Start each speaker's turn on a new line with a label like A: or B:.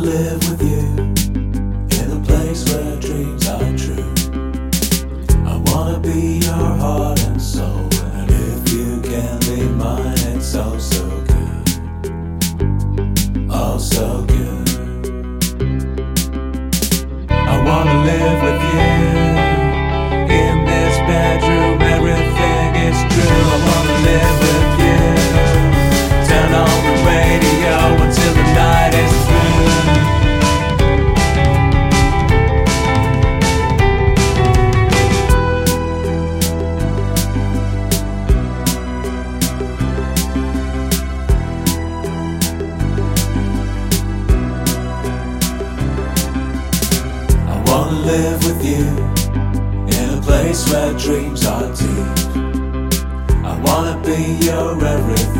A: live with you in a place where dreams are true. I wanna be your heart and soul, and if you can be mine, it's oh so good, oh so good. I wanna live with you live with you in a place where dreams are deep. I wanna be your everything,